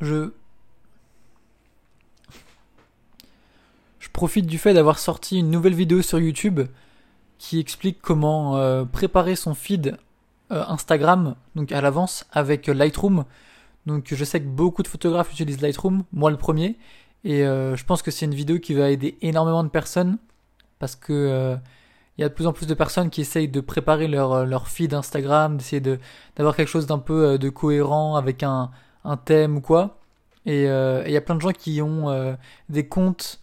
je profite du fait d'avoir sorti une nouvelle vidéo sur YouTube qui explique comment euh, préparer son feed euh, Instagram donc à l'avance avec Lightroom. Donc je sais que beaucoup de photographes utilisent Lightroom, moi le premier, et euh, je pense que c'est une vidéo qui va aider énormément de personnes parce que il y a de plus en plus de personnes qui essayent de préparer leur, feed Instagram, d'essayer de, d'avoir quelque chose d'un peu de cohérent avec un, un thème ou quoi. Et il y a plein de gens qui ont des comptes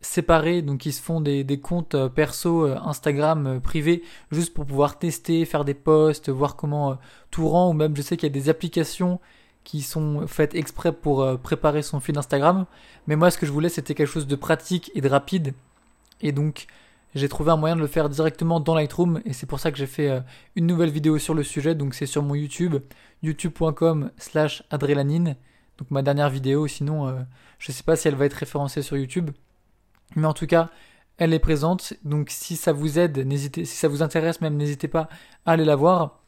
séparés, donc ils se font des, comptes euh, perso euh, Instagram euh, privés juste pour pouvoir tester, faire des posts, voir comment tout rend, ou même je sais qu'il y a des applications qui sont faites exprès pour préparer son fil Instagram. Mais moi ce que je voulais c'était quelque chose de pratique et de rapide. Et donc j'ai trouvé un moyen de le faire directement dans Lightroom et c'est pour ça que j'ai fait une nouvelle vidéo sur le sujet. Donc c'est sur mon YouTube, youtube.com slash adrélanine. Donc ma dernière vidéo, sinon je sais pas si elle va être référencée sur YouTube. Mais en tout cas, elle est présente. Donc si ça vous aide, n'hésitez, si ça vous intéresse même, n'hésitez pas à aller la voir.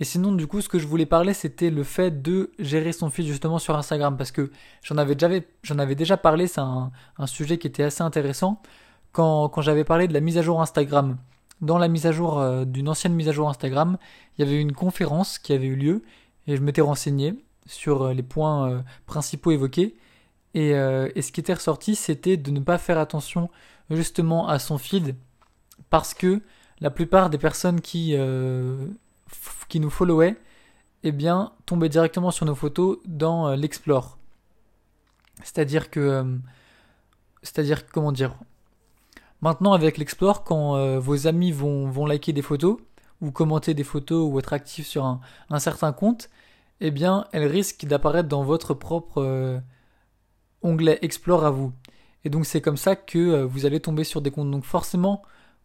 Et sinon, du coup, ce que je voulais parler, c'était le fait de gérer son fil justement sur Instagram, parce que j'en avais déjà, j'en avais déjà parlé. C'est un, sujet qui était assez intéressant quand, quand j'avais parlé de la mise à jour Instagram. Dans la mise à jour euh, d'une ancienne mise à jour Instagram, il y avait une conférence qui avait eu lieu et je m'étais renseigné sur euh, les points euh, principaux évoqués. Euh, et, ce qui était ressorti, c'était de ne pas faire attention justement à son feed parce que la plupart des personnes qui, qui nous followaient, eh bien, tombaient directement sur nos photos dans l'Explore. C'est-à-dire que. C'est-à-dire, comment dire Maintenant, avec l'Explore, quand vos amis vont, liker des photos, ou commenter des photos, ou être actifs sur un, un certain compte, eh bien, elles risquent d'apparaître dans votre propre onglet Explore à vous. Et donc c'est comme ça que euh, vous allez tomber sur des comptes. Donc forcément,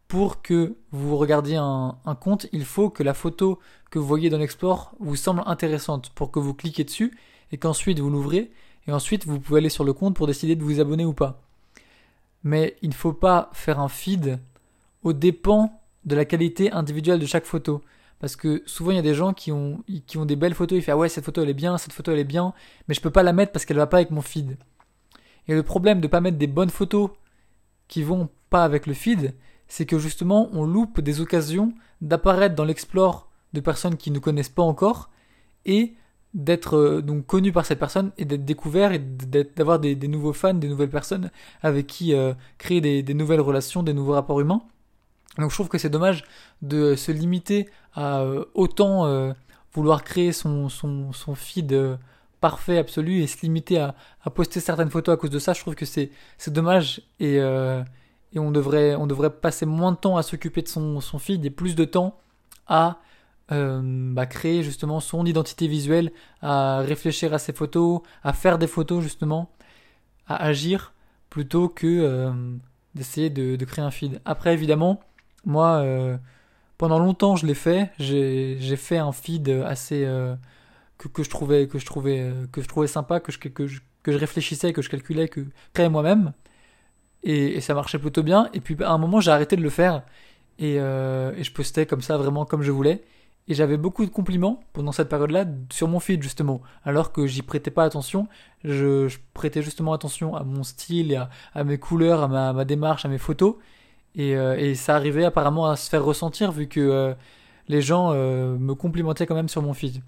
pour que vous regardiez un, compte, il faut que la photo que vous voyez dans l'Explore vous semble intéressante pour que vous cliquez dessus et qu'ensuite vous l'ouvrez et ensuite vous pouvez aller sur le compte pour décider de vous abonner ou pas. Mais il ne faut pas faire un feed au dépend de la qualité individuelle de chaque photo. Parce que souvent il y a des gens qui ont, des belles photos, ils font ah ouais cette photo elle est bien, cette photo elle est bien, mais je peux pas la mettre parce qu'elle va pas avec mon feed. Et le problème de ne pas mettre des bonnes photos qui vont pas avec le feed, c'est que justement on loupe des occasions d'apparaître dans l'explore de personnes qui ne connaissent pas encore et d'être euh, donc connu par cette personne et d'être découvert et d'avoir des, nouveaux fans, des nouvelles personnes avec qui euh, créer des, nouvelles relations, des nouveaux rapports humains. Donc je trouve que c'est dommage de se limiter à euh, autant vouloir créer son, son, son feed parfait absolu et se limiter à, à, poster certaines photos à cause de ça, je trouve que c'est dommage et et on devrait on devrait passer moins de temps à s'occuper de son son feed et plus de temps à euh, bah, créer justement son identité visuelle, à réfléchir à ses photos, à faire des photos justement, à agir plutôt que euh, d'essayer de, de, créer un feed. Après évidemment, moi euh, pendant longtemps je l'ai fait, j'ai fait un feed assez que, que je trouvais que je trouvais euh, que je trouvais sympa, que je, que je, que je réfléchissais, que je calculais, que créais moi-même. Et, et, ça marchait plutôt bien. Et puis à un moment, j'ai arrêté de le faire et, euh, et je postais comme ça, vraiment comme je voulais. Et j'avais beaucoup de compliments pendant cette période-là sur mon feed justement, alors que j'y prêtais pas attention. Je, prêtais justement attention à mon style, et à, mes couleurs, à ma, ma, démarche, à mes photos. Et, euh, et, ça arrivait apparemment à se faire ressentir vu que euh, les gens euh, me complimentaient quand même sur mon feed.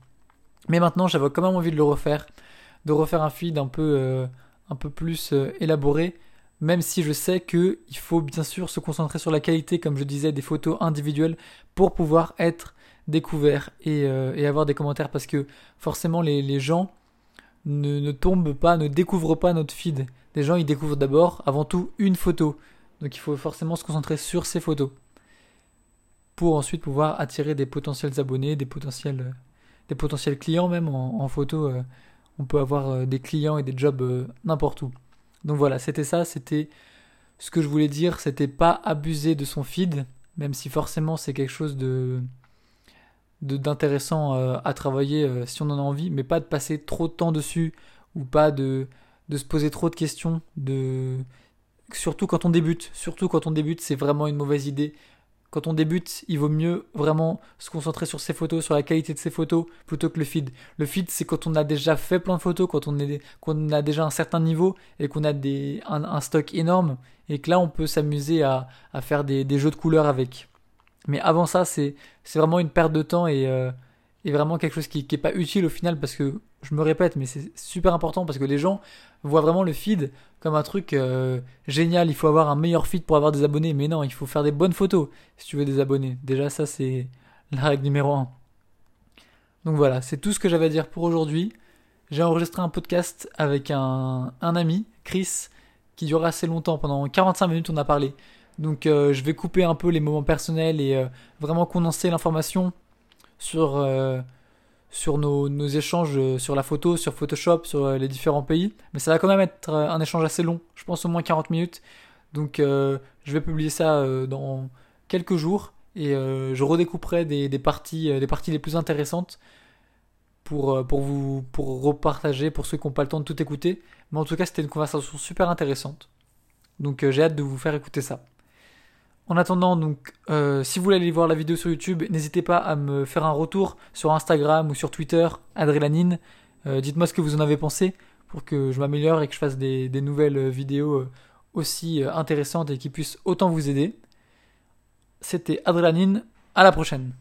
Mais maintenant, j'avais quand même envie de le refaire, de refaire un feed un peu, un peu plus élaboré, même si je sais que il faut bien sûr se concentrer sur la qualité, comme je disais, des photos individuelles pour pouvoir être découvert et, euh, et avoir des commentaires, parce que forcément les, gens ne, tombent pas, ne découvrent pas notre feed. Les gens, ils découvrent d'abord, avant tout, une photo. Donc il faut forcément se concentrer sur ces photos pour ensuite pouvoir attirer des potentiels abonnés, des potentiels des potentiels clients même en, photo. Euh, on peut avoir euh, des clients et des jobs euh, n'importe où. Donc voilà, c'était ça, c'était ce que je voulais dire, c'était pas abuser de son feed, même si forcément c'est quelque chose de d'intéressant à travailler si on en a envie, mais pas de passer trop de temps dessus ou pas de, de se poser trop de questions, de surtout quand on débute, surtout quand on débute, c'est vraiment une mauvaise idée. quand on débute, il vaut mieux vraiment se concentrer sur ses photos, sur la qualité de ses photos, plutôt que le feed. Le feed, c'est quand on a déjà fait plein de photos, quand on, est, a déjà un certain niveau et qu'on a des, un, stock énorme, et que là, on peut s'amuser à, à faire des, des, jeux de couleurs avec. Mais avant ça, c'est, vraiment une perte de temps et, euh, vraiment quelque chose qui n'est pas utile au final parce que je me répète, mais c'est super important parce que les gens voient vraiment le feed comme un truc euh, génial. Il faut avoir un meilleur feed pour avoir des abonnés. Mais non, il faut faire des bonnes photos si tu veux des abonnés. Déjà, ça, c'est la règle numéro 1. Donc voilà, c'est tout ce que j'avais à dire pour aujourd'hui. J'ai enregistré un podcast avec un, ami, Chris, qui dure assez longtemps. Pendant 45 minutes, on a parlé. Donc euh, je vais couper un peu les moments personnels et euh, vraiment condenser l'information sur sur nos, échanges euh, sur la photo, sur Photoshop, sur euh, les différents pays. Mais ça va quand même être euh, un échange assez long, je pense au moins 40 minutes. Donc je vais publier ça dans quelques jours et je redécouperai des, parties, parties les plus intéressantes pour, pour vous pour repartager pour ceux qui n'ont pas le temps de tout écouter. Mais en tout cas, c'était une conversation super intéressante. Donc j'ai hâte de vous faire écouter ça. En attendant, donc, euh, si vous voulez aller voir la vidéo sur YouTube, n'hésitez pas à me faire un retour sur Instagram ou sur Twitter, Adrélanine. Euh, dites-moi ce que vous en avez pensé pour que je m'améliore et que je fasse des, nouvelles vidéos euh, aussi intéressantes et qui puissent autant vous aider. C'était Adrélanine, à la prochaine.